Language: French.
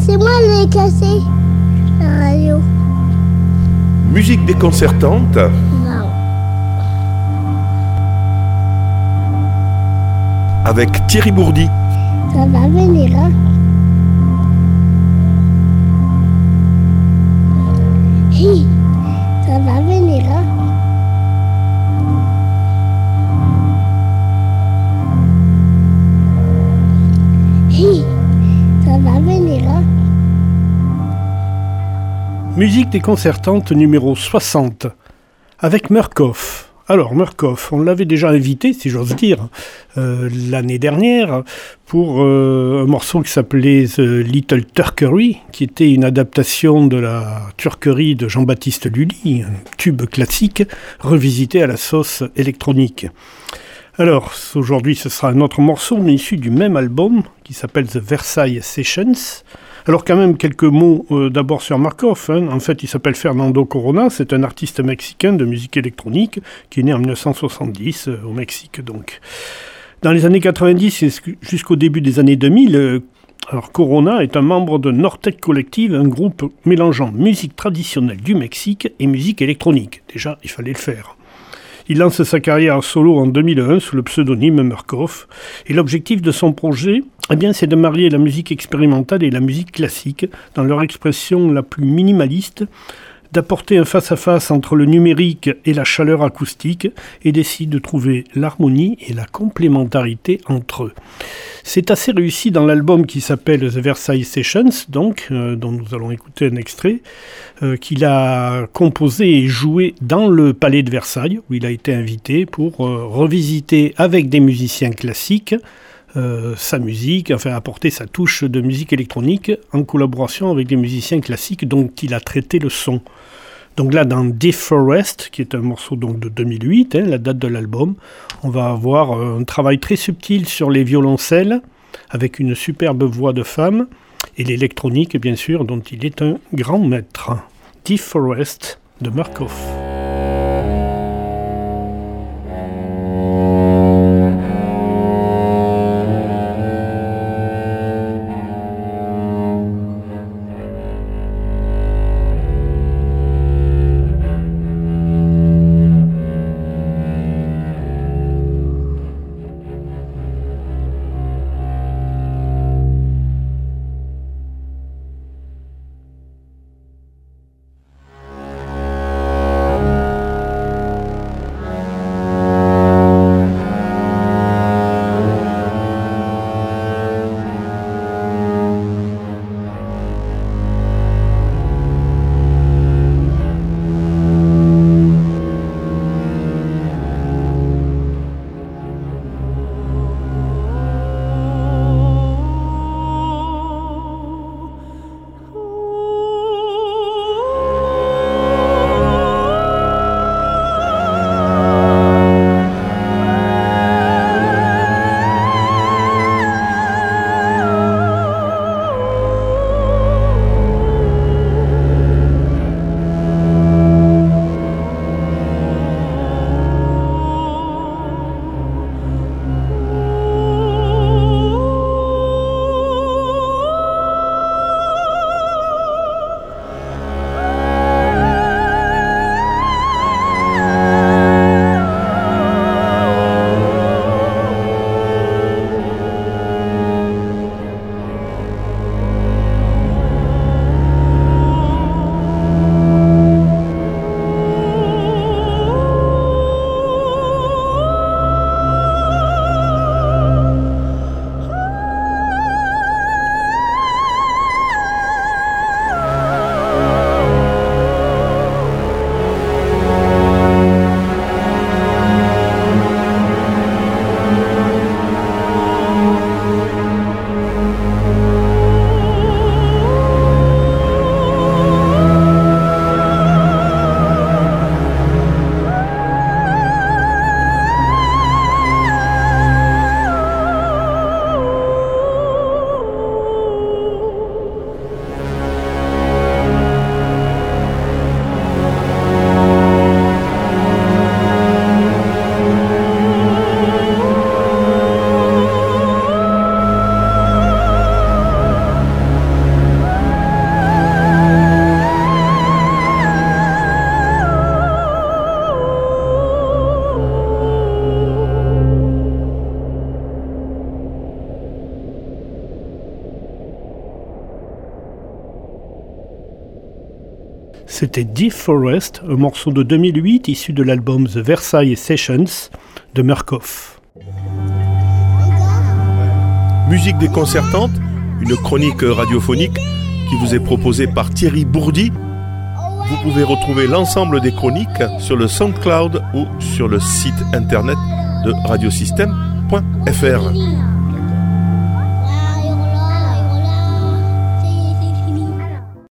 C'est moi qui ai cassé la radio. Musique déconcertante Non. avec Thierry Bourdi. Ça va venir, hein Hi, ça va venir, Musique déconcertante numéro 60 avec Murkoff. Alors Murkoff, on l'avait déjà invité, si j'ose dire, euh, l'année dernière pour euh, un morceau qui s'appelait The Little Turkery, qui était une adaptation de la turquerie de Jean-Baptiste Lully, un tube classique revisité à la sauce électronique. Alors aujourd'hui ce sera un autre morceau, mais issu du même album qui s'appelle The Versailles Sessions. Alors quand même quelques mots euh, d'abord sur Markov. hein. En fait, il s'appelle Fernando Corona. C'est un artiste mexicain de musique électronique qui est né en 1970 euh, au Mexique. Donc, dans les années 90 et jusqu'au début des années 2000, euh, alors Corona est un membre de Nortec Collective, un groupe mélangeant musique traditionnelle du Mexique et musique électronique. Déjà, il fallait le faire. Il lance sa carrière solo en 2001 sous le pseudonyme Murkoff. Et l'objectif de son projet, eh bien, c'est de marier la musique expérimentale et la musique classique dans leur expression la plus minimaliste, d'apporter un face-à-face entre le numérique et la chaleur acoustique et d'essayer de trouver l'harmonie et la complémentarité entre eux. C'est assez réussi dans l'album qui s'appelle The Versailles Sessions, donc, euh, dont nous allons écouter un extrait, euh, qu'il a composé et joué dans le Palais de Versailles, où il a été invité pour euh, revisiter avec des musiciens classiques euh, sa musique, enfin apporter sa touche de musique électronique en collaboration avec des musiciens classiques dont il a traité le son. Donc là, dans Deep Forest, qui est un morceau donc de 2008, hein, la date de l'album, on va avoir euh, un travail très subtil sur les violoncelles, avec une superbe voix de femme, et l'électronique, bien sûr, dont il est un grand maître. Deep Forest de Murkoff. C'était Deep Forest, un morceau de 2008 issu de l'album The Versailles Sessions de Murkoff. Musique déconcertante, une chronique radiophonique qui vous est proposée par Thierry Bourdi. Vous pouvez retrouver l'ensemble des chroniques sur le SoundCloud ou sur le site internet de radiosystème.fr.